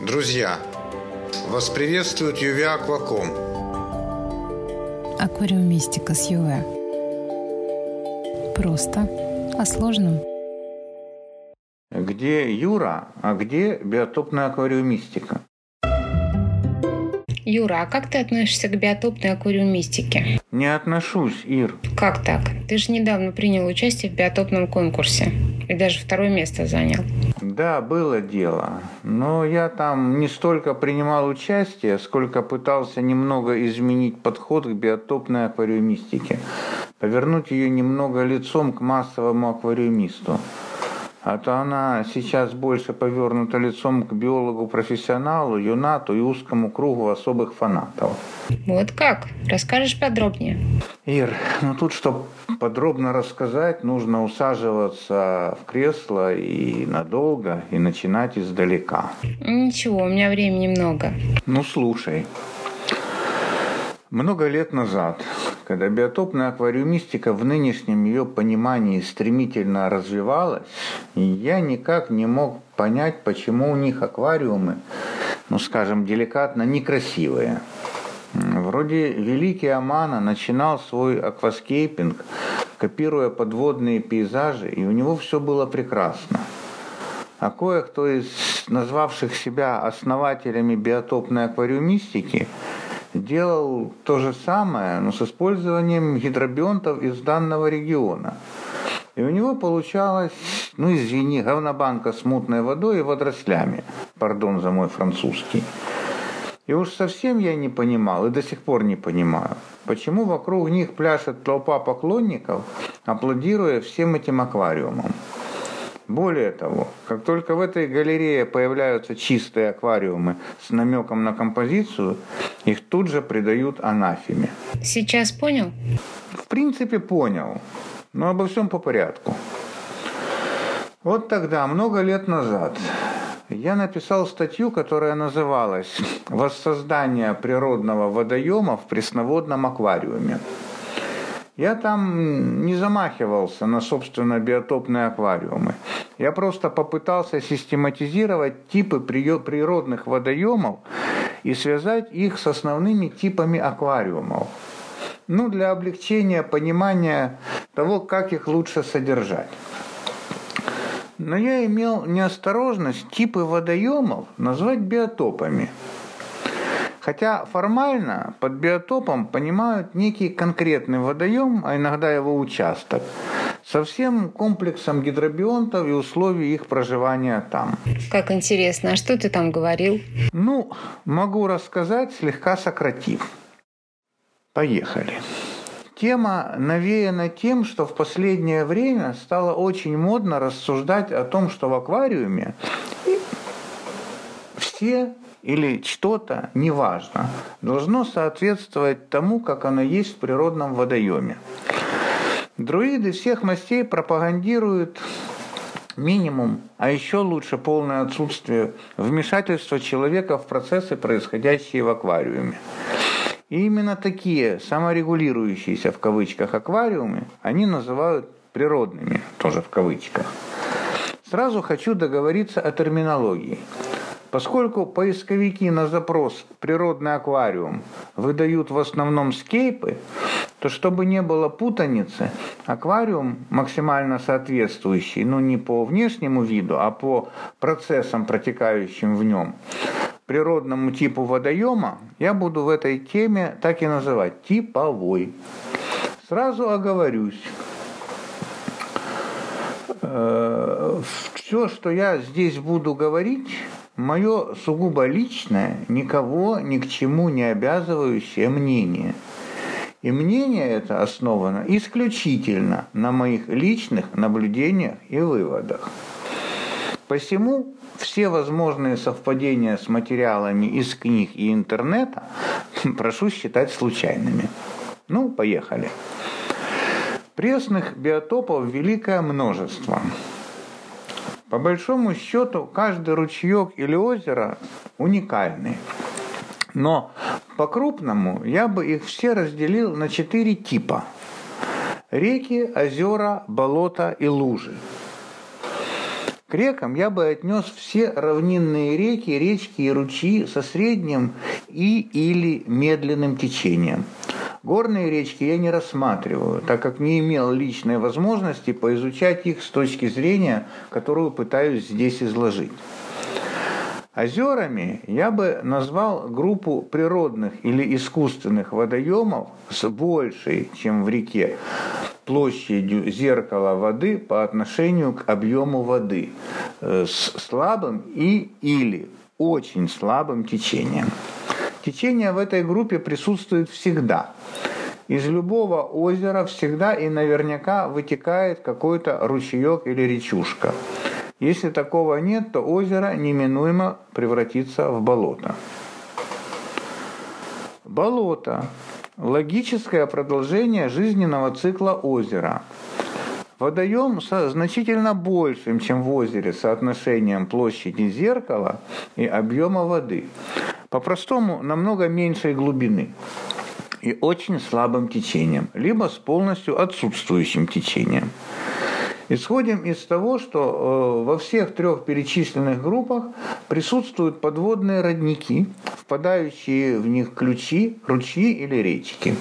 Друзья, вас приветствует Юве Акваком. Аквариумистика с Юве. Просто о сложном. Где Юра, а где биотопная аквариумистика? Юра, а как ты относишься к биотопной аквариумистике? Не отношусь, Ир. Как так? Ты же недавно принял участие в биотопном конкурсе и даже второе место занял. Да, было дело. Но я там не столько принимал участие, сколько пытался немного изменить подход к биотопной аквариумистике. Повернуть ее немного лицом к массовому аквариумисту. А то она сейчас больше повернута лицом к биологу-профессионалу, юнату и узкому кругу особых фанатов. Вот как? Расскажешь подробнее? Ир, ну тут, чтобы подробно рассказать, нужно усаживаться в кресло и надолго, и начинать издалека. Ничего, у меня времени много. Ну, слушай. Много лет назад, когда биотопная аквариумистика в нынешнем ее понимании стремительно развивалась, я никак не мог понять, почему у них аквариумы, ну скажем, деликатно некрасивые. Вроде Великий Амано начинал свой акваскейпинг, копируя подводные пейзажи, и у него все было прекрасно. А кое-кто из назвавших себя основателями биотопной аквариумистики – делал то же самое, но с использованием гидробионтов из данного региона. И у него получалось, ну извини, говнобанка с мутной водой и водорослями. Пардон за мой французский. И уж совсем я не понимал, и до сих пор не понимаю, почему вокруг них пляшет толпа поклонников, аплодируя всем этим аквариумам. Более того, как только в этой галерее появляются чистые аквариумы с намеком на композицию, их тут же придают анафеме. Сейчас понял? В принципе, понял. Но обо всем по порядку. Вот тогда, много лет назад, я написал статью, которая называлась «Воссоздание природного водоема в пресноводном аквариуме». Я там не замахивался на, собственно, биотопные аквариумы. Я просто попытался систематизировать типы природных водоемов и связать их с основными типами аквариумов. Ну, для облегчения понимания того, как их лучше содержать. Но я имел неосторожность типы водоемов назвать биотопами – Хотя формально под биотопом понимают некий конкретный водоем, а иногда его участок, со всем комплексом гидробионтов и условий их проживания там. Как интересно, а что ты там говорил? Ну, могу рассказать, слегка сократив. Поехали. Тема навеяна тем, что в последнее время стало очень модно рассуждать о том, что в аквариуме все или что-то, неважно, должно соответствовать тому, как оно есть в природном водоеме. Друиды всех мастей пропагандируют минимум, а еще лучше полное отсутствие вмешательства человека в процессы, происходящие в аквариуме. И именно такие саморегулирующиеся в кавычках аквариумы они называют природными, тоже в кавычках. Сразу хочу договориться о терминологии. Поскольку поисковики на запрос «природный аквариум» выдают в основном скейпы, то чтобы не было путаницы, аквариум максимально соответствующий, ну не по внешнему виду, а по процессам, протекающим в нем, природному типу водоема, я буду в этой теме так и называть – типовой. Сразу оговорюсь. Э, Все, что я здесь буду говорить – мое сугубо личное, никого ни к чему не обязывающее мнение. И мнение это основано исключительно на моих личных наблюдениях и выводах. Посему все возможные совпадения с материалами из книг и интернета прошу считать случайными. Ну, поехали. Пресных биотопов великое множество – по большому счету, каждый ручеек или озеро уникальный. Но по-крупному я бы их все разделил на четыре типа. Реки, озера, болота и лужи. К рекам я бы отнес все равнинные реки, речки и ручьи со средним и или медленным течением. Горные речки я не рассматриваю, так как не имел личной возможности поизучать их с точки зрения, которую пытаюсь здесь изложить. Озерами я бы назвал группу природных или искусственных водоемов с большей, чем в реке, площадью зеркала воды по отношению к объему воды э, с слабым и или очень слабым течением. Течение в этой группе присутствует всегда. Из любого озера всегда и наверняка вытекает какой-то ручеек или речушка – если такого нет, то озеро неминуемо превратится в болото. Болото – логическое продолжение жизненного цикла озера. Водоем со значительно большим, чем в озере, соотношением площади зеркала и объема воды. По-простому, намного меньшей глубины и очень слабым течением, либо с полностью отсутствующим течением. Исходим из того, что э, во всех трех перечисленных группах присутствуют подводные родники, впадающие в них ключи, ручьи или речки.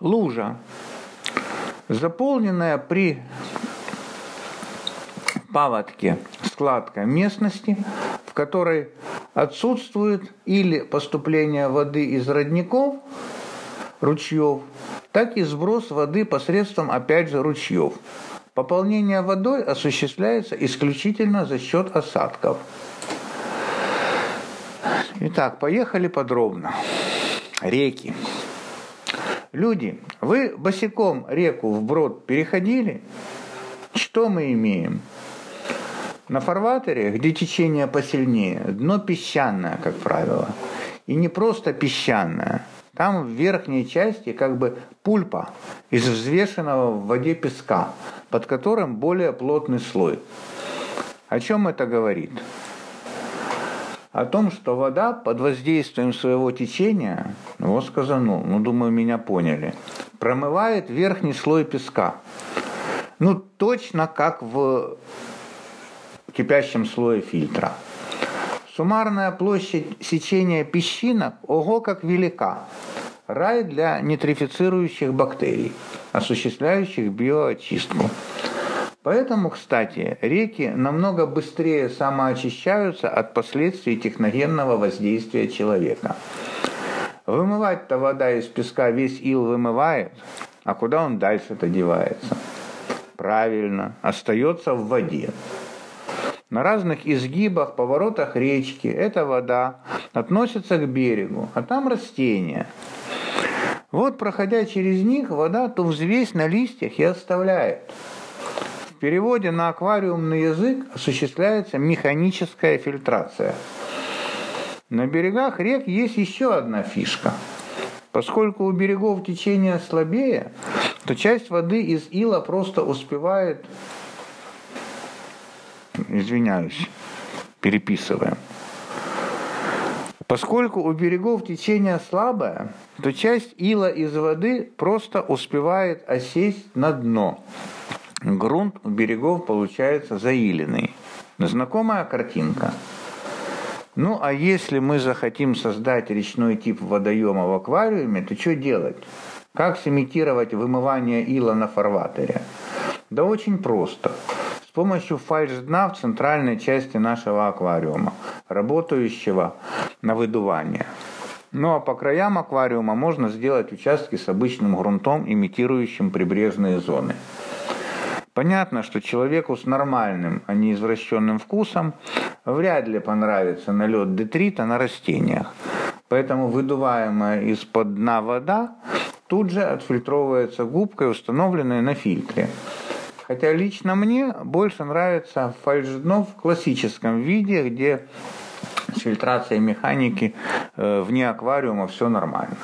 Лужа, заполненная при паводке складка местности, в которой отсутствует или поступление воды из родников – ручьев, так и сброс воды посредством, опять же, ручьев. Пополнение водой осуществляется исключительно за счет осадков. Итак, поехали подробно. Реки. Люди, вы босиком реку вброд переходили? Что мы имеем? На фарватере, где течение посильнее, дно песчаное, как правило. И не просто песчаное – там в верхней части как бы пульпа из взвешенного в воде песка, под которым более плотный слой. О чем это говорит? О том, что вода под воздействием своего течения, вот сказано, ну думаю, меня поняли, промывает верхний слой песка. Ну точно как в кипящем слое фильтра. Суммарная площадь сечения песчинок ого как велика. Рай для нитрифицирующих бактерий, осуществляющих биоочистку. Поэтому, кстати, реки намного быстрее самоочищаются от последствий техногенного воздействия человека. Вымывать-то вода из песка весь ил вымывает, а куда он дальше-то девается? Правильно, остается в воде. На разных изгибах, поворотах речки эта вода относится к берегу, а там растения. Вот, проходя через них, вода ту взвесь на листьях и оставляет. В переводе на аквариумный язык осуществляется механическая фильтрация. На берегах рек есть еще одна фишка. Поскольку у берегов течение слабее, то часть воды из ила просто успевает извиняюсь, переписываем. Поскольку у берегов течение слабое, то часть ила из воды просто успевает осесть на дно. Грунт у берегов получается заиленный. Знакомая картинка. Ну а если мы захотим создать речной тип водоема в аквариуме, то что делать? Как сымитировать вымывание ила на фарватере? Да очень просто помощью фальш-дна в центральной части нашего аквариума, работающего на выдувание. Ну а по краям аквариума можно сделать участки с обычным грунтом, имитирующим прибрежные зоны. Понятно, что человеку с нормальным, а не извращенным вкусом вряд ли понравится налет детрита на растениях. Поэтому выдуваемая из-под дна вода тут же отфильтровывается губкой, установленной на фильтре. Хотя лично мне больше нравится фальшдно в классическом виде, где с фильтрацией механики э, вне аквариума все нормально.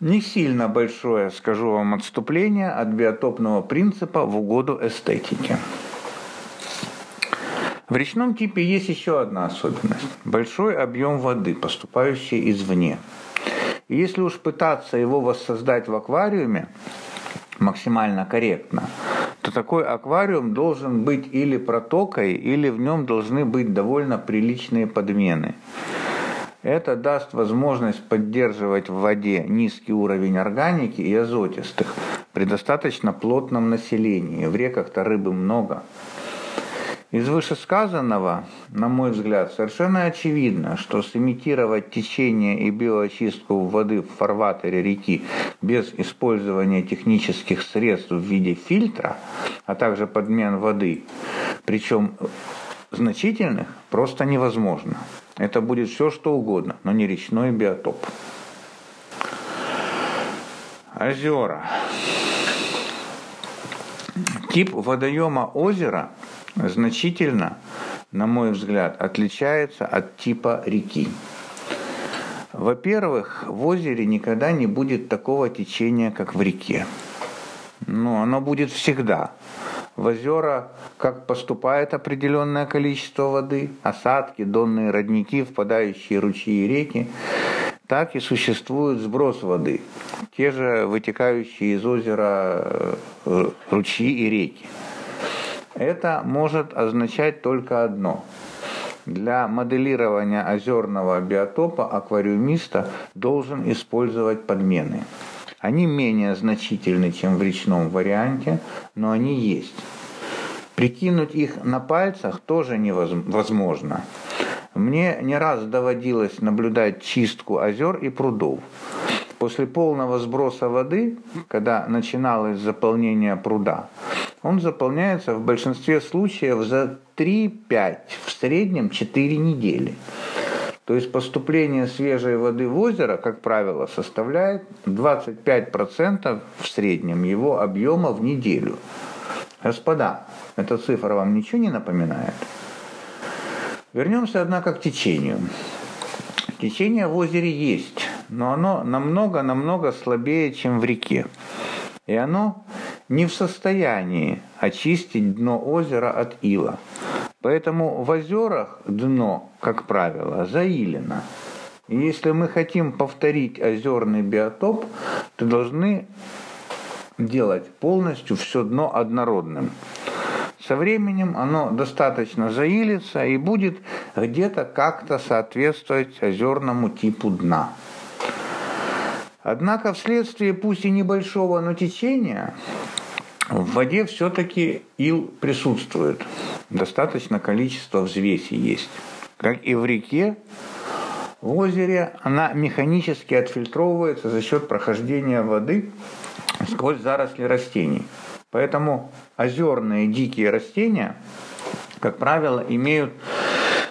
Не сильно большое, скажу вам, отступление от биотопного принципа в угоду эстетике. В речном типе есть еще одна особенность. Большой объем воды, поступающий извне. И если уж пытаться его воссоздать в аквариуме максимально корректно, то такой аквариум должен быть или протокой, или в нем должны быть довольно приличные подмены. Это даст возможность поддерживать в воде низкий уровень органики и азотистых при достаточно плотном населении. В реках-то рыбы много. Из вышесказанного, на мой взгляд, совершенно очевидно, что сымитировать течение и биоочистку воды в фарватере реки без использования технических средств в виде фильтра, а также подмен воды, причем значительных, просто невозможно. Это будет все, что угодно, но не речной биотоп. Озера. Тип водоема озера значительно, на мой взгляд, отличается от типа реки. Во-первых, в озере никогда не будет такого течения, как в реке. Ну, оно будет всегда. В озера как поступает определенное количество воды, осадки, донные родники, впадающие ручьи и реки, так и существует сброс воды, те же вытекающие из озера э, ручьи и реки. Это может означать только одно. Для моделирования озерного биотопа аквариумиста должен использовать подмены. Они менее значительны, чем в речном варианте, но они есть. Прикинуть их на пальцах тоже невозможно. Мне не раз доводилось наблюдать чистку озер и прудов. После полного сброса воды, когда начиналось заполнение пруда, он заполняется в большинстве случаев за 3-5, в среднем 4 недели. То есть поступление свежей воды в озеро, как правило, составляет 25% в среднем его объема в неделю. Господа, эта цифра вам ничего не напоминает? Вернемся, однако, к течению. Течение в озере есть, но оно намного-намного слабее, чем в реке. И оно не в состоянии очистить дно озера от ила. Поэтому в озерах дно, как правило, заилено. И если мы хотим повторить озерный биотоп, то должны делать полностью все дно однородным. Со временем оно достаточно заилится и будет где-то как-то соответствовать озерному типу дна. Однако вследствие пусть и небольшого, но течения в воде все-таки ил присутствует. Достаточно количество взвеси есть. Как и в реке, в озере она механически отфильтровывается за счет прохождения воды сквозь заросли растений. Поэтому озерные дикие растения, как правило, имеют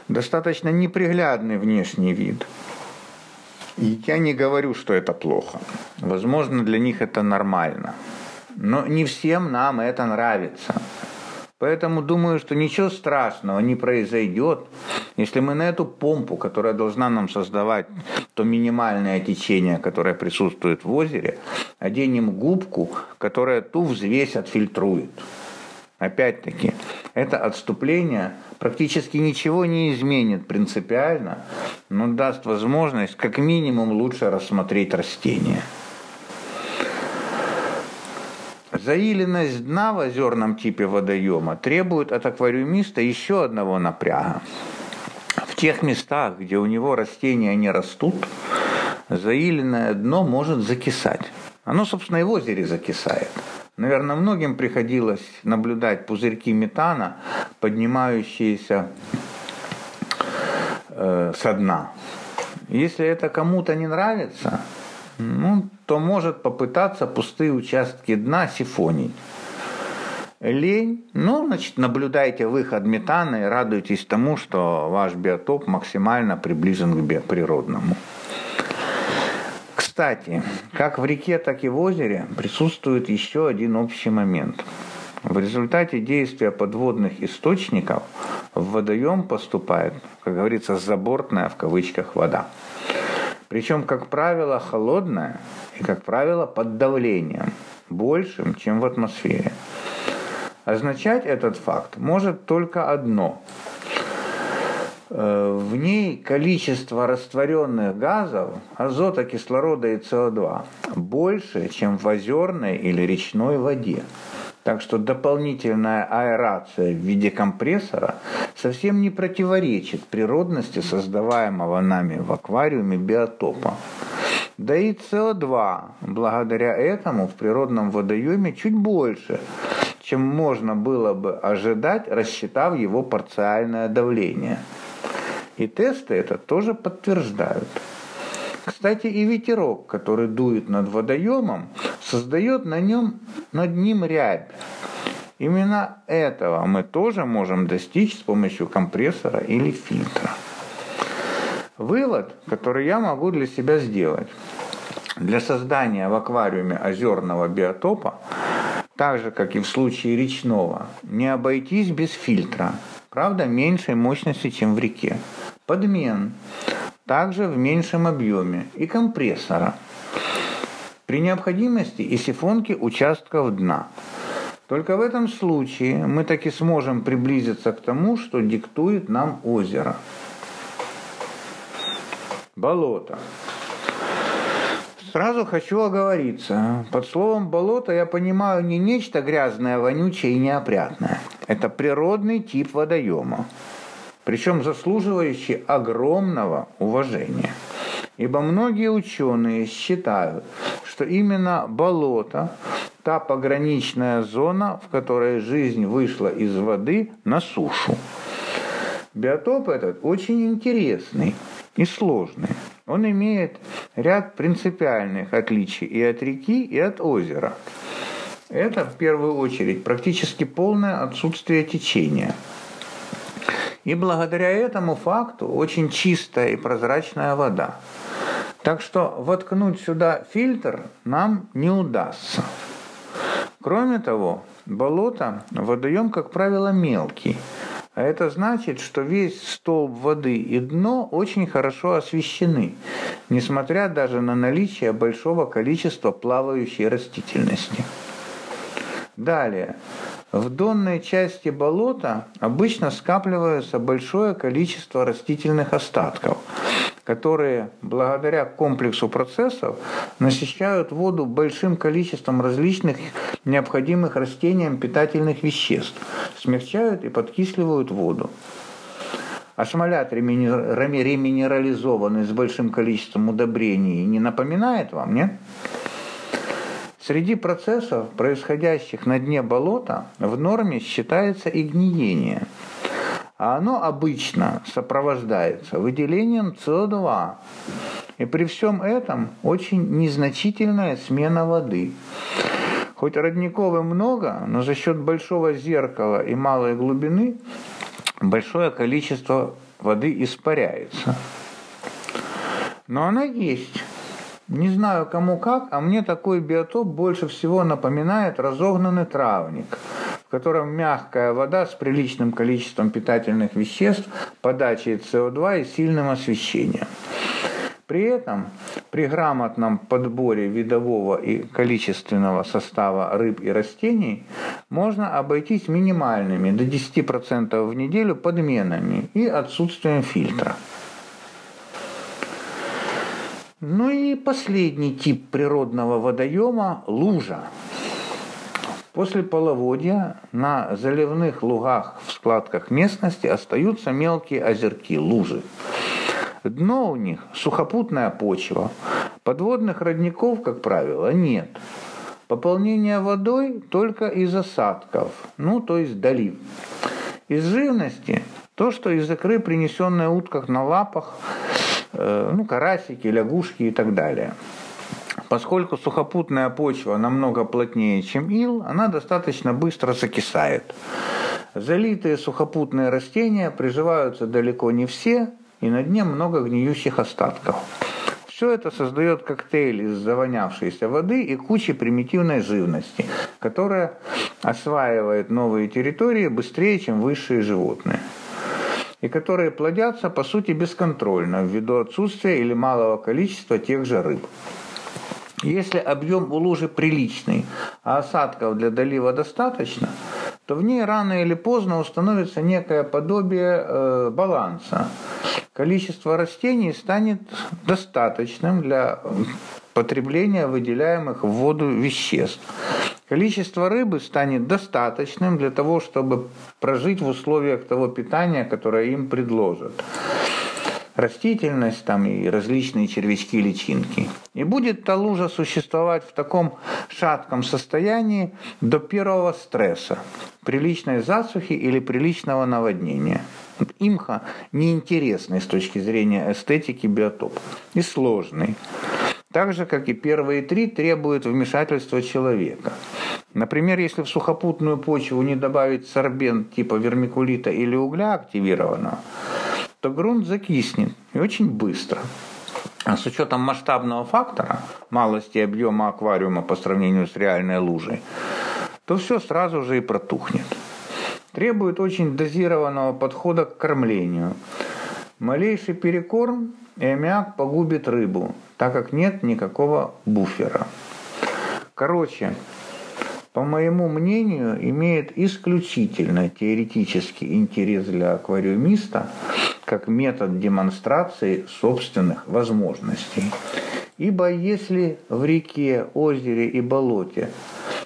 достаточно неприглядный внешний вид. И я не говорю, что это плохо. Возможно, для них это нормально. Но не всем нам это нравится. Поэтому думаю, что ничего страшного не произойдет, если мы на эту помпу, которая должна нам создавать то минимальное течение, которое присутствует в озере, оденем губку, которая ту взвесь отфильтрует. Опять-таки, это отступление практически ничего не изменит принципиально, но даст возможность как минимум лучше рассмотреть растения. Заиленность дна в озерном типе водоема требует от аквариумиста еще одного напряга. В тех местах, где у него растения не растут, заиленное дно может закисать. Оно, собственно, и в озере закисает. Наверное, многим приходилось наблюдать пузырьки метана, поднимающиеся э, со дна. Если это кому-то не нравится, ну, то может попытаться пустые участки дна сифонить. Лень, ну, значит, наблюдайте выход метана и радуйтесь тому, что ваш биотоп максимально приближен к биоприродному. Кстати, как в реке, так и в озере присутствует еще один общий момент. В результате действия подводных источников в водоем поступает, как говорится, забортная в кавычках вода. Причем, как правило, холодная и, как правило, под давлением, большим, чем в атмосфере. Означать этот факт может только одно. э, в ней количество растворенных газов, азота, кислорода и СО2 больше, чем в озерной или речной воде. Так что дополнительная аэрация в виде компрессора совсем не противоречит природности создаваемого нами в аквариуме биотопа. Да и СО2 благодаря этому в природном водоеме чуть больше, чем можно было бы ожидать, рассчитав его парциальное давление. И тесты это тоже подтверждают. Кстати, и ветерок, который дует над водоемом, создает на нем, над ним рябь. Именно этого мы тоже можем достичь с помощью компрессора или фильтра. Вывод, который я могу для себя сделать. Для создания в аквариуме озерного биотопа, так же, как и в случае речного, не обойтись без фильтра. Правда, меньшей мощности, чем в реке. Подмен также в меньшем объеме, и компрессора. При необходимости и сифонки участков дна. Только в этом случае мы таки сможем приблизиться к тому, что диктует нам озеро. Болото. Сразу хочу оговориться. Под словом «болото» я понимаю не нечто грязное, вонючее и неопрятное. Это природный тип водоема причем заслуживающий огромного уважения. Ибо многие ученые считают, что именно болото – та пограничная зона, в которой жизнь вышла из воды на сушу. Биотоп этот очень интересный и сложный. Он имеет ряд принципиальных отличий и от реки, и от озера. Это, в первую очередь, практически полное отсутствие течения – и благодаря этому факту очень чистая и прозрачная вода. Так что воткнуть сюда фильтр нам не удастся. Кроме того, болото водоем, как правило, мелкий. А это значит, что весь столб воды и дно очень хорошо освещены, несмотря даже на наличие большого количества плавающей растительности. Далее. В донной части болота обычно скапливается большое количество растительных остатков, которые благодаря комплексу процессов насыщают воду большим количеством различных необходимых растениям питательных веществ, смягчают и подкисливают воду. А смолят реминерализованный с большим количеством удобрений не напоминает вам, нет? Среди процессов, происходящих на дне болота, в норме считается и гниение. А оно обычно сопровождается выделением СО2. И при всем этом очень незначительная смена воды. Хоть родников и много, но за счет большого зеркала и малой глубины большое количество воды испаряется. Но она есть. Не знаю кому как, а мне такой биотоп больше всего напоминает разогнанный травник, в котором мягкая вода с приличным количеством питательных веществ, подачей СО2 и сильным освещением. При этом при грамотном подборе видового и количественного состава рыб и растений можно обойтись минимальными до 10% в неделю подменами и отсутствием фильтра. Ну и последний тип природного водоема – лужа. После половодья на заливных лугах в складках местности остаются мелкие озерки, лужи. Дно у них – сухопутная почва. Подводных родников, как правило, нет. Пополнение водой только из осадков, ну то есть долив. Из живности – то, что из икры, принесенной утках на лапах – ну, карасики, лягушки и так далее. Поскольку сухопутная почва намного плотнее, чем ил, она достаточно быстро закисает. Залитые сухопутные растения приживаются далеко не все, и на дне много гниющих остатков. Все это создает коктейль из завонявшейся воды и кучи примитивной живности, которая осваивает новые территории быстрее, чем высшие животные и которые плодятся, по сути, бесконтрольно ввиду отсутствия или малого количества тех же рыб. Если объем у лужи приличный, а осадков для долива достаточно, то в ней рано или поздно установится некое подобие э, баланса. Количество растений станет достаточным для потребления выделяемых в воду веществ. Количество рыбы станет достаточным для того, чтобы прожить в условиях того питания, которое им предложат растительность там и различные червячки личинки. И будет та лужа существовать в таком шатком состоянии до первого стресса, приличной засухи или приличного наводнения. Имха неинтересный с точки зрения эстетики биотоп и сложный. Так же, как и первые три, требуют вмешательства человека. Например, если в сухопутную почву не добавить сорбент типа вермикулита или угля активированного, то грунт закиснет и очень быстро. А с учетом масштабного фактора, малости объема аквариума по сравнению с реальной лужей, то все сразу же и протухнет. Требует очень дозированного подхода к кормлению. Малейший перекорм и аммиак погубит рыбу, так как нет никакого буфера. Короче, по моему мнению, имеет исключительно теоретический интерес для аквариумиста как метод демонстрации собственных возможностей. Ибо если в реке, озере и болоте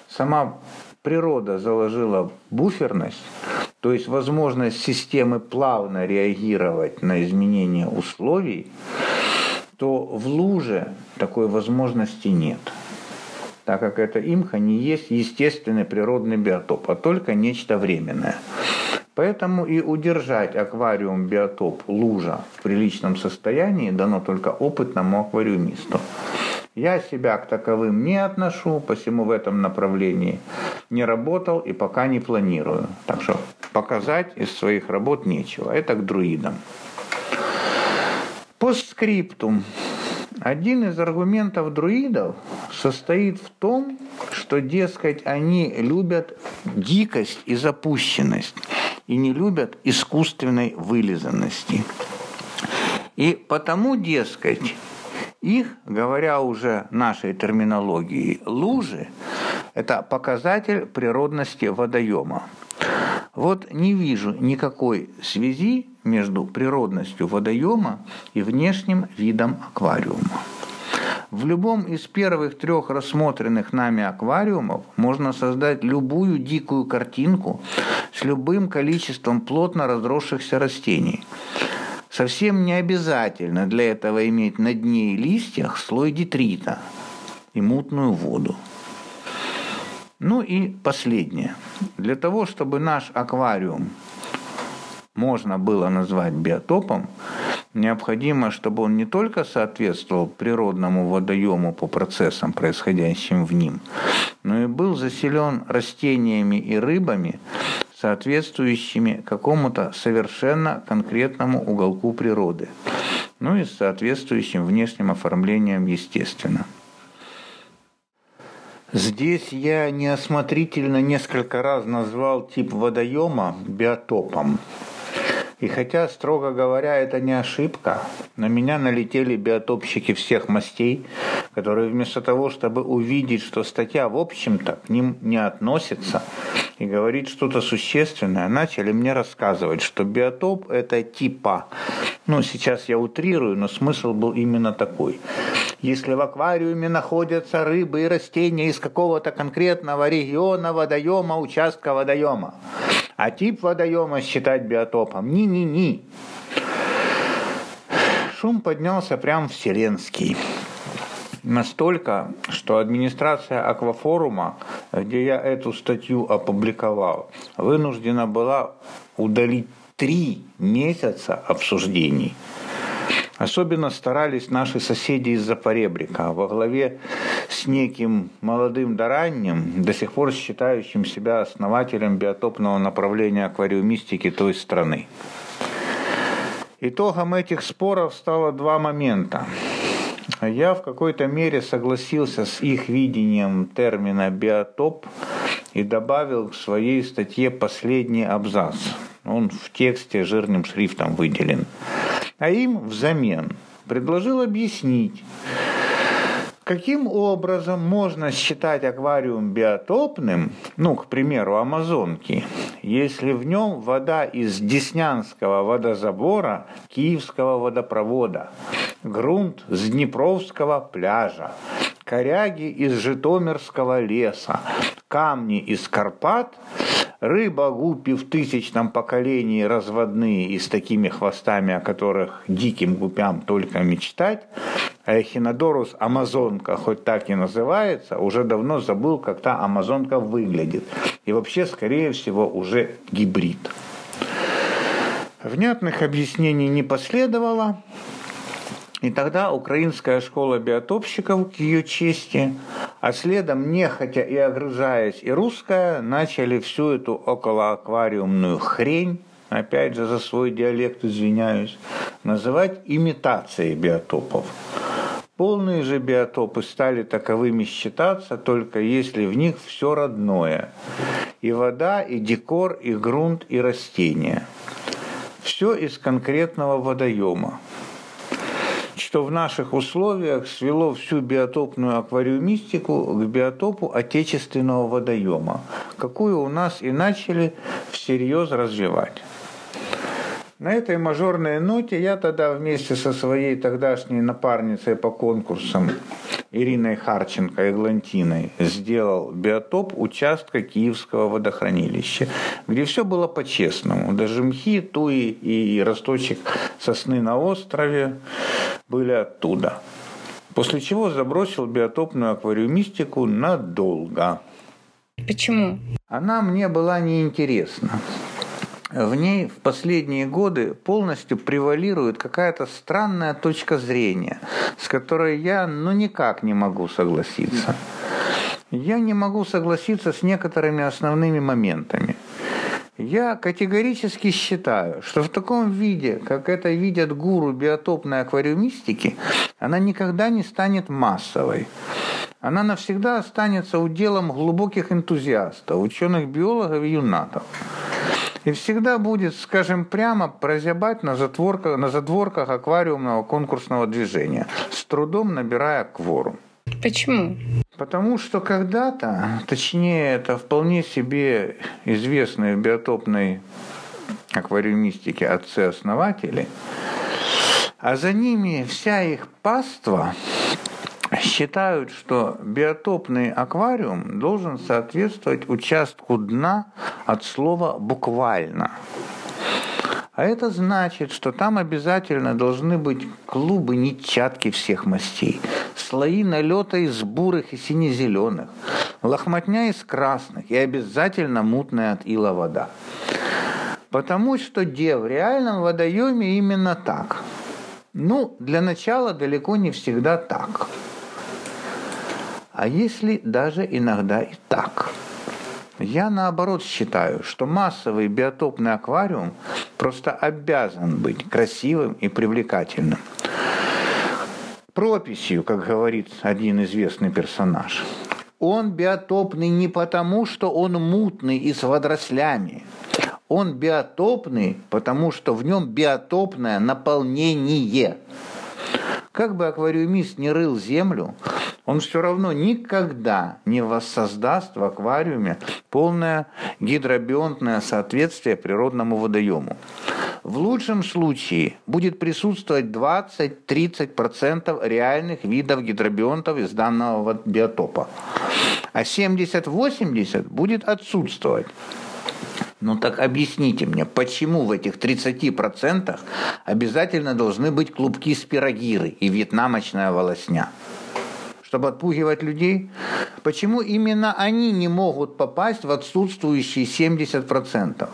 сама природа заложила буферность, то есть возможность системы плавно реагировать на изменения условий, то в луже такой возможности нет так как эта имха не есть естественный природный биотоп, а только нечто временное. Поэтому и удержать аквариум биотоп лужа в приличном состоянии дано только опытному аквариумисту. Я себя к таковым не отношу, посему в этом направлении не работал и пока не планирую. Так что показать из своих работ нечего. Это к друидам. Постскриптум. Один из аргументов друидов состоит в том, что, дескать, они любят дикость и запущенность и не любят искусственной вылизанности. И потому, дескать, их, говоря уже нашей терминологией, лужи – это показатель природности водоема. Вот не вижу никакой связи между природностью водоема и внешним видом аквариума. В любом из первых трех рассмотренных нами аквариумов можно создать любую дикую картинку с любым количеством плотно разросшихся растений. Совсем не обязательно для этого иметь на дне и листьях слой детрита и мутную воду. Ну и последнее. Для того, чтобы наш аквариум можно было назвать биотопом, необходимо, чтобы он не только соответствовал природному водоему по процессам, происходящим в ним, но и был заселен растениями и рыбами, соответствующими какому-то совершенно конкретному уголку природы, ну и соответствующим внешним оформлением, естественно. Здесь я неосмотрительно несколько раз назвал тип водоема биотопом. И хотя, строго говоря, это не ошибка, на меня налетели биотопщики всех мастей, которые вместо того, чтобы увидеть, что статья, в общем-то, к ним не относится, и говорит что-то существенное, начали мне рассказывать, что биотоп – это типа, ну, сейчас я утрирую, но смысл был именно такой. Если в аквариуме находятся рыбы и растения из какого-то конкретного региона, водоема, участка водоема, а тип водоема считать биотопом. Ни-ни-ни. Шум поднялся прям вселенский. Настолько, что администрация Аквафорума, где я эту статью опубликовал, вынуждена была удалить три месяца обсуждений. Особенно старались наши соседи из Запоребрика во главе с неким молодым да ранним, до сих пор считающим себя основателем биотопного направления аквариумистики той страны. Итогом этих споров стало два момента. Я в какой-то мере согласился с их видением термина биотоп и добавил к своей статье последний абзац. Он в тексте жирным шрифтом выделен. А им взамен предложил объяснить, Каким образом можно считать аквариум биотопным, ну, к примеру, Амазонки, если в нем вода из Деснянского водозабора Киевского водопровода, грунт с Днепровского пляжа, коряги из Житомирского леса, камни из Карпат – Рыба гуппи в тысячном поколении разводные и с такими хвостами, о которых диким гупям только мечтать, а эхинодорус амазонка, хоть так и называется, уже давно забыл, как та амазонка выглядит. И вообще, скорее всего, уже гибрид. Внятных объяснений не последовало, и тогда украинская школа биотопщиков, к ее чести, а следом, нехотя и огрызаясь, и русская, начали всю эту околоаквариумную хрень, опять же за свой диалект извиняюсь, называть имитацией биотопов. Полные же биотопы стали таковыми считаться только если в них все родное. И вода, и декор, и грунт, и растения. Все из конкретного водоема что в наших условиях свело всю биотопную аквариумистику к биотопу отечественного водоема, какую у нас и начали всерьез развивать. На этой мажорной ноте я тогда вместе со своей тогдашней напарницей по конкурсам Ириной Харченко и Глантиной сделал биотоп участка Киевского водохранилища, где все было по-честному. Даже мхи, туи и росточек сосны на острове были оттуда. После чего забросил биотопную аквариумистику надолго. Почему? Она мне была неинтересна. В ней в последние годы полностью превалирует какая-то странная точка зрения, с которой я ну никак не могу согласиться. Я не могу согласиться с некоторыми основными моментами. Я категорически считаю, что в таком виде, как это видят гуру биотопной аквариумистики, она никогда не станет массовой. Она навсегда останется уделом глубоких энтузиастов, ученых-биологов и юнатов. И всегда будет, скажем прямо, прозябать на, затворках, на задворках аквариумного конкурсного движения, с трудом набирая кворум. Почему? Потому что когда-то, точнее, это вполне себе известные в биотопной аквариумистике отцы-основатели, а за ними вся их паства считают, что биотопный аквариум должен соответствовать участку дна от слова «буквально». А это значит, что там обязательно должны быть клубы нитчатки всех мастей, слои налета из бурых и сине-зеленых, лохмотня из красных и обязательно мутная от ила вода. Потому что где в реальном водоеме именно так. Ну, для начала далеко не всегда так. А если даже иногда и так? Я наоборот считаю, что массовый биотопный аквариум просто обязан быть красивым и привлекательным. Прописью, как говорит один известный персонаж. Он биотопный не потому, что он мутный и с водорослями. Он биотопный, потому что в нем биотопное наполнение. Как бы аквариумист не рыл землю, он все равно никогда не воссоздаст в аквариуме полное гидробионтное соответствие природному водоему. В лучшем случае будет присутствовать 20-30% реальных видов гидробионтов из данного биотопа, а 70-80% будет отсутствовать. Ну так объясните мне, почему в этих 30% обязательно должны быть клубки спирогиры и вьетнамочная волосня? Чтобы отпугивать людей? Почему именно они не могут попасть в отсутствующие 70%?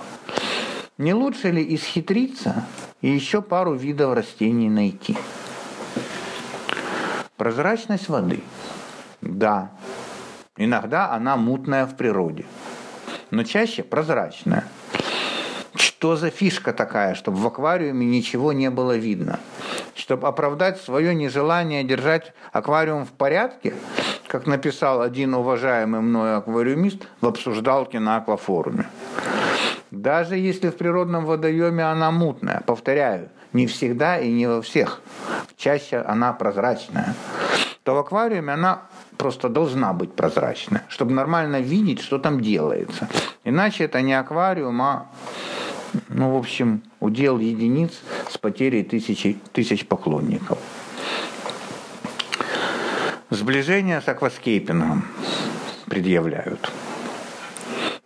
Не лучше ли исхитриться и еще пару видов растений найти? Прозрачность воды. Да, иногда она мутная в природе – но чаще прозрачная. Что за фишка такая, чтобы в аквариуме ничего не было видно? Чтобы оправдать свое нежелание держать аквариум в порядке, как написал один уважаемый мною аквариумист в обсуждалке на аквафоруме. Даже если в природном водоеме она мутная, повторяю, не всегда и не во всех. Чаще она прозрачная. то в аквариуме она просто должна быть прозрачная, чтобы нормально видеть, что там делается. Иначе это не аквариум, а, ну, в общем, удел единиц с потерей тысячи, тысяч поклонников. Сближение с акваскейпингом предъявляют.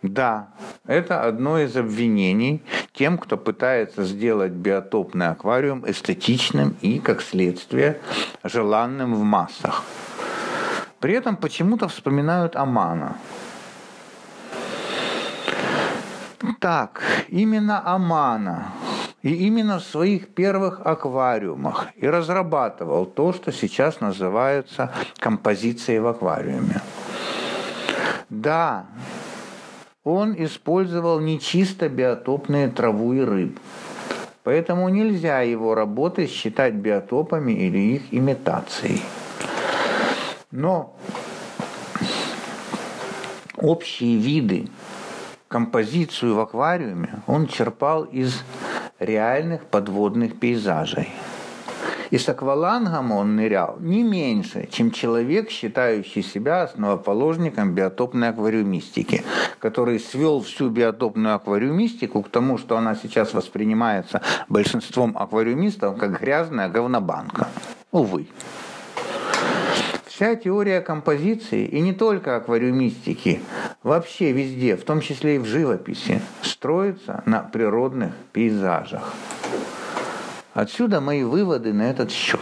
Да, это одно из обвинений тем, кто пытается сделать биотопный аквариум эстетичным и, как следствие, желанным в массах. При этом почему-то вспоминают Амана. Так, именно Амана и именно в своих первых аквариумах и разрабатывал то, что сейчас называется композицией в аквариуме. Да, он использовал нечисто биотопные траву и рыб. Поэтому нельзя его работы считать биотопами или их имитацией. Но общие виды, композицию в аквариуме он черпал из реальных подводных пейзажей – и с аквалангом он нырял не меньше, чем человек, считающий себя основоположником биотопной аквариумистики, который свел всю биотопную аквариумистику к тому, что она сейчас воспринимается большинством аквариумистов как грязная говнобанка. Увы. Вся теория композиции, и не только аквариумистики, вообще везде, в том числе и в живописи, строится на природных пейзажах. Отсюда мои выводы на этот счет.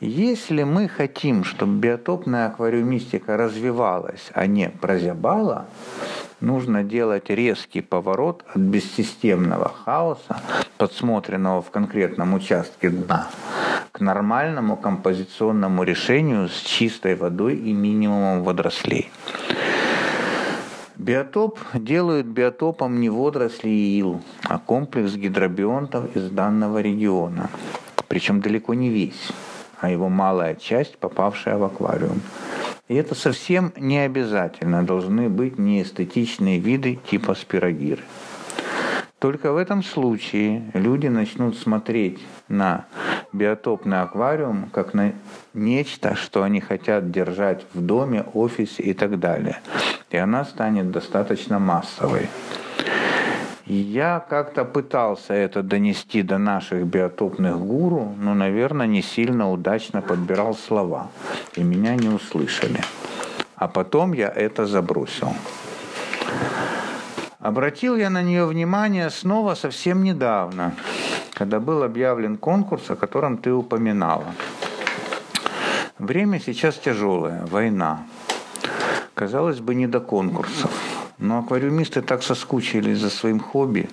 Если мы хотим, чтобы биотопная аквариумистика развивалась, а не прозябала, нужно делать резкий поворот от бессистемного хаоса, подсмотренного в конкретном участке дна, к нормальному композиционному решению с чистой водой и минимумом водорослей. Биотоп делают биотопом не водоросли и ил, а комплекс гидробионтов из данного региона. Причем далеко не весь, а его малая часть, попавшая в аквариум. И это совсем не обязательно должны быть неэстетичные виды типа спирогиры. Только в этом случае люди начнут смотреть на биотопный аквариум как на нечто, что они хотят держать в доме, офисе и так далее – и она станет достаточно массовой. Я как-то пытался это донести до наших биотопных гуру, но, наверное, не сильно удачно подбирал слова, и меня не услышали. А потом я это забросил. Обратил я на нее внимание снова совсем недавно, когда был объявлен конкурс, о котором ты упоминала. Время сейчас тяжелое, война. Казалось бы, не до конкурсов. Но аквариумисты так соскучились за своим хобби,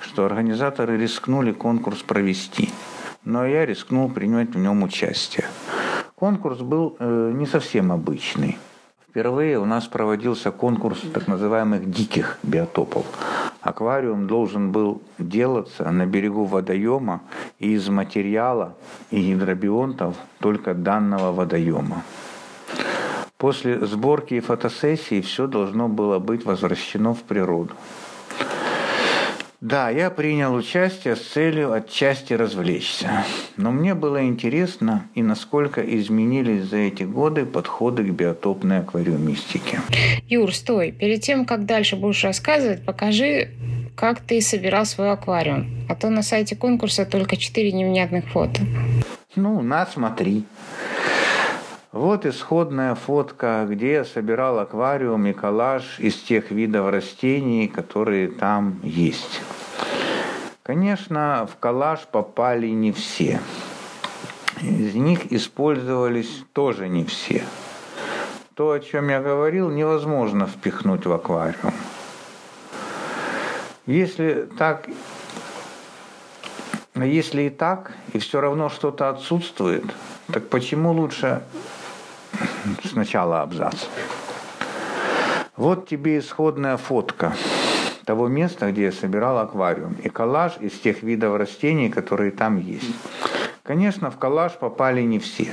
что организаторы рискнули конкурс провести. Но я рискнул принять в нем участие. Конкурс был э, не совсем обычный. Впервые у нас проводился конкурс так называемых диких биотопов. Аквариум должен был делаться на берегу водоема из материала и гидробионтов только данного водоема. После сборки и фотосессии все должно было быть возвращено в природу. Да, я принял участие с целью отчасти развлечься. Но мне было интересно, и насколько изменились за эти годы подходы к биотопной аквариумистике. Юр, стой. Перед тем, как дальше будешь рассказывать, покажи, как ты собирал свой аквариум. А то на сайте конкурса только четыре невнятных фото. Ну, на, смотри. Вот исходная фотка, где я собирал аквариум и коллаж из тех видов растений, которые там есть. Конечно, в коллаж попали не все. Из них использовались тоже не все. То, о чем я говорил, невозможно впихнуть в аквариум. Если так, если и так, и все равно что-то отсутствует, так почему лучше сначала абзац. Вот тебе исходная фотка того места, где я собирал аквариум, и коллаж из тех видов растений, которые там есть. Конечно, в коллаж попали не все.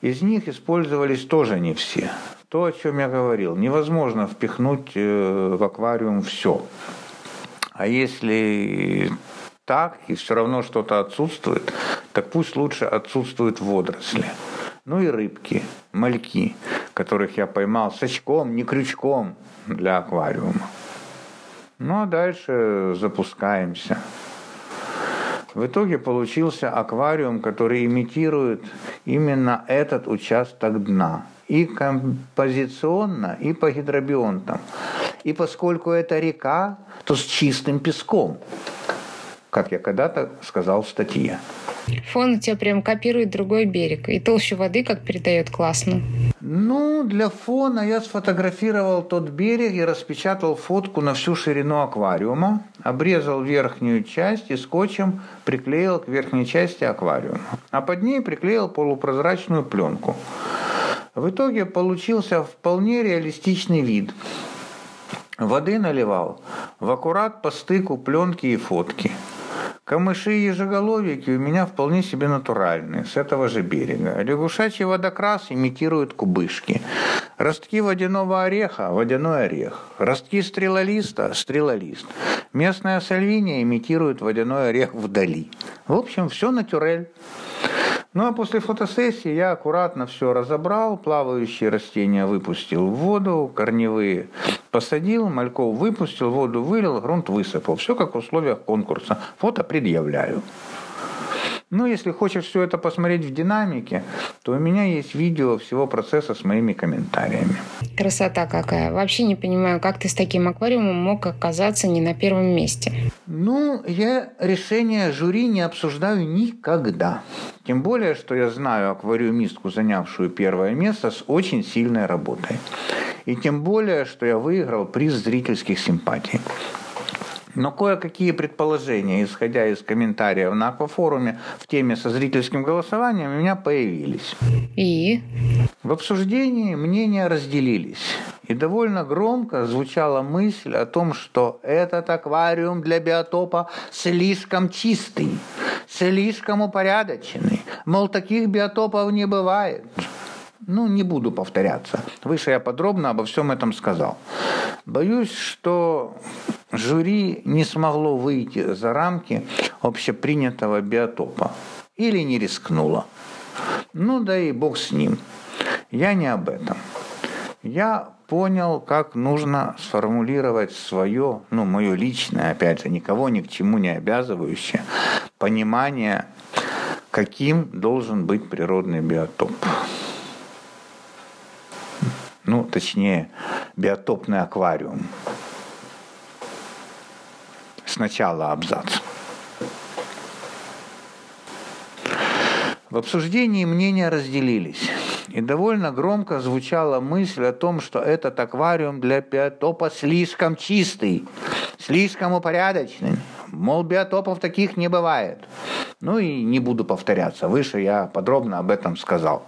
Из них использовались тоже не все. То, о чем я говорил, невозможно впихнуть э, в аквариум все. А если так, и все равно что-то отсутствует, так пусть лучше отсутствуют водоросли. Ну и рыбки, мальки, которых я поймал с очком, не крючком для аквариума. Ну а дальше запускаемся. В итоге получился аквариум, который имитирует именно этот участок дна. И композиционно, и по гидробионтам. И поскольку это река, то с чистым песком, как я когда-то сказал в статье. Фон у тебя прям копирует другой берег. И толщу воды как передает классно. Ну, для фона я сфотографировал тот берег и распечатал фотку на всю ширину аквариума, обрезал верхнюю часть и скотчем приклеил к верхней части аквариума, а под ней приклеил полупрозрачную пленку. В итоге получился вполне реалистичный вид. Воды наливал в аккурат по стыку пленки и фотки – Камыши и ежеголовики у меня вполне себе натуральные, с этого же берега. Лягушачий водокрас имитирует кубышки. Ростки водяного ореха – водяной орех. Ростки стрелолиста – стрелолист. Местная сальвиния имитирует водяной орех вдали. В общем, все натюрель. Ну а после фотосессии я аккуратно все разобрал, плавающие растения выпустил в воду, корневые посадил, мальков выпустил, воду вылил, грунт высыпал. Все как в условиях конкурса. Фото предъявляю. Ну, если хочешь все это посмотреть в динамике, то у меня есть видео всего процесса с моими комментариями. Красота какая. Вообще не понимаю, как ты с таким аквариумом мог оказаться не на первом месте. Ну, я решение жюри не обсуждаю никогда. Тем более, что я знаю аквариумистку, занявшую первое место с очень сильной работой. И тем более, что я выиграл приз зрительских симпатий. Но кое-какие предположения, исходя из комментариев на Аквафоруме в теме со зрительским голосованием, у меня появились. И? В обсуждении мнения разделились. И довольно громко звучала мысль о том, что этот аквариум для биотопа слишком чистый, слишком упорядоченный. Мол, таких биотопов не бывает. Ну, не буду повторяться. Выше я подробно обо всем этом сказал. Боюсь, что жюри не смогло выйти за рамки общепринятого биотопа. Или не рискнуло. Ну да и бог с ним. Я не об этом. Я понял, как нужно сформулировать свое, ну, мое личное, опять же, никого ни к чему не обязывающее, понимание, каким должен быть природный биотоп ну, точнее, биотопный аквариум. Сначала абзац. В обсуждении мнения разделились. И довольно громко звучала мысль о том, что этот аквариум для биотопа слишком чистый, слишком упорядоченный. Мол, биотопов таких не бывает. Ну и не буду повторяться. Выше я подробно об этом сказал.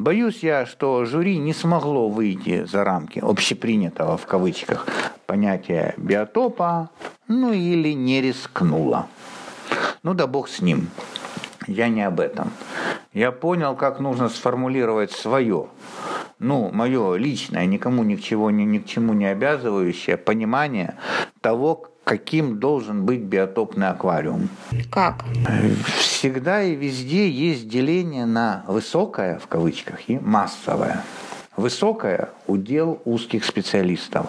Боюсь я, что жюри не смогло выйти за рамки общепринятого в кавычках понятия биотопа, ну или не рискнуло. Ну да бог с ним. Я не об этом. Я понял, как нужно сформулировать свое, ну, мое личное, никому ни к, чего, ни, ни к чему не обязывающее понимание того, каким должен быть биотопный аквариум. Как? Всегда и везде есть деление на высокое, в кавычках, и массовое. Высокое – удел узких специалистов.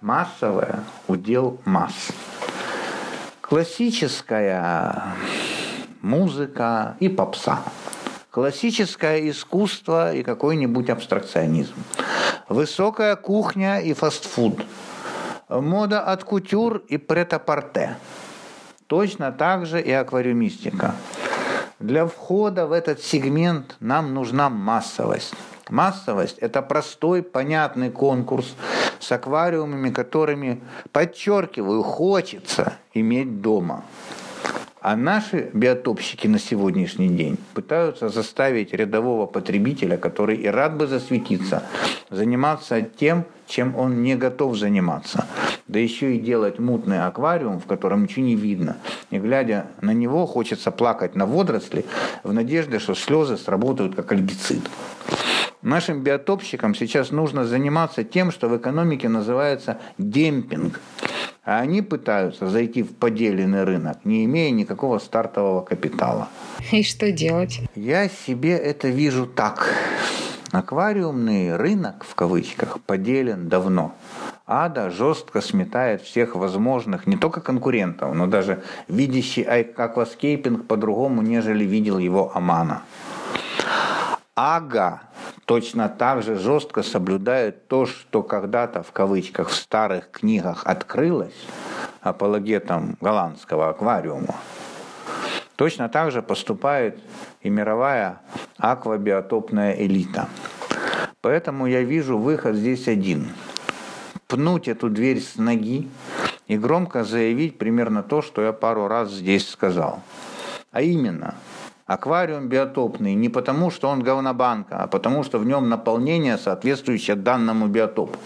Массовое – удел масс. Классическая музыка и попса. Классическое искусство и какой-нибудь абстракционизм. Высокая кухня и фастфуд – мода от кутюр и претапорте. Точно так же и аквариумистика. Для входа в этот сегмент нам нужна массовость. Массовость – это простой, понятный конкурс с аквариумами, которыми, подчеркиваю, хочется иметь дома. А наши биотопщики на сегодняшний день пытаются заставить рядового потребителя, который и рад бы засветиться, заниматься тем, чем он не готов заниматься. Да еще и делать мутный аквариум, в котором ничего не видно. И глядя на него, хочется плакать на водоросли в надежде, что слезы сработают как альгицид. Нашим биотопщикам сейчас нужно заниматься тем, что в экономике называется демпинг – А они пытаются зайти в поделенный рынок, не имея никакого стартового капитала. И что делать? Я себе это вижу так. Аквариумный рынок, в кавычках, поделен давно. ADA жестко сметает всех возможных, не только конкурентов, но даже видящий акваскейпинг по-другому, нежели видел его Амано. AGA точно так же жестко соблюдает то, что когда-то в кавычках в старых книгах открылось апологетом голландского аквариума. Точно так же поступает и мировая аквабиотопная элита. Поэтому я вижу выход здесь один – пнуть эту дверь с ноги и громко заявить примерно то, что я пару раз здесь сказал. А именно, аквариум биотопный не потому, что он говнобанка, а потому, что в нем наполнение, соответствующее данному биотопу.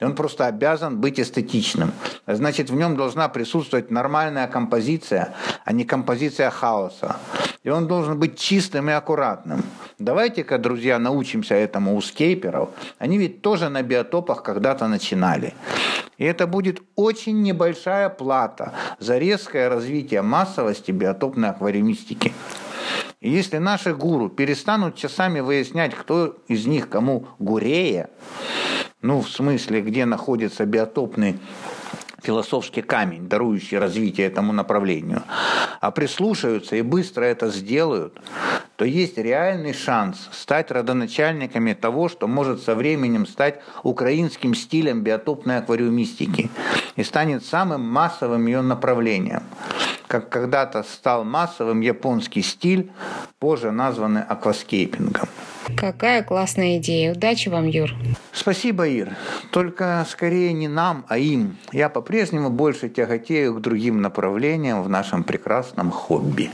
И он просто обязан быть эстетичным. Значит, в нем должна присутствовать нормальная композиция, а не композиция хаоса. И он должен быть чистым и аккуратным. Давайте-ка, друзья, научимся этому у скейперов. Они ведь тоже на биотопах когда-то начинали. И это будет очень небольшая плата за резкое развитие массовости биотопной аквариумистики. И если наши гуру перестанут часами выяснять, кто из них кому гурея, ну, в смысле, где находится биотопный философский камень, дарующий развитие этому направлению, а прислушаются и быстро это сделают, то есть реальный шанс стать родоначальниками того, что может со временем стать украинским стилем биотопной аквариумистики и станет самым массовым ее направлением как когда-то стал массовым японский стиль, позже названный акваскейпингом. Какая классная идея. Удачи вам, Юр. Спасибо, Ир. Только скорее не нам, а им. Я по-прежнему больше тяготею к другим направлениям в нашем прекрасном хобби.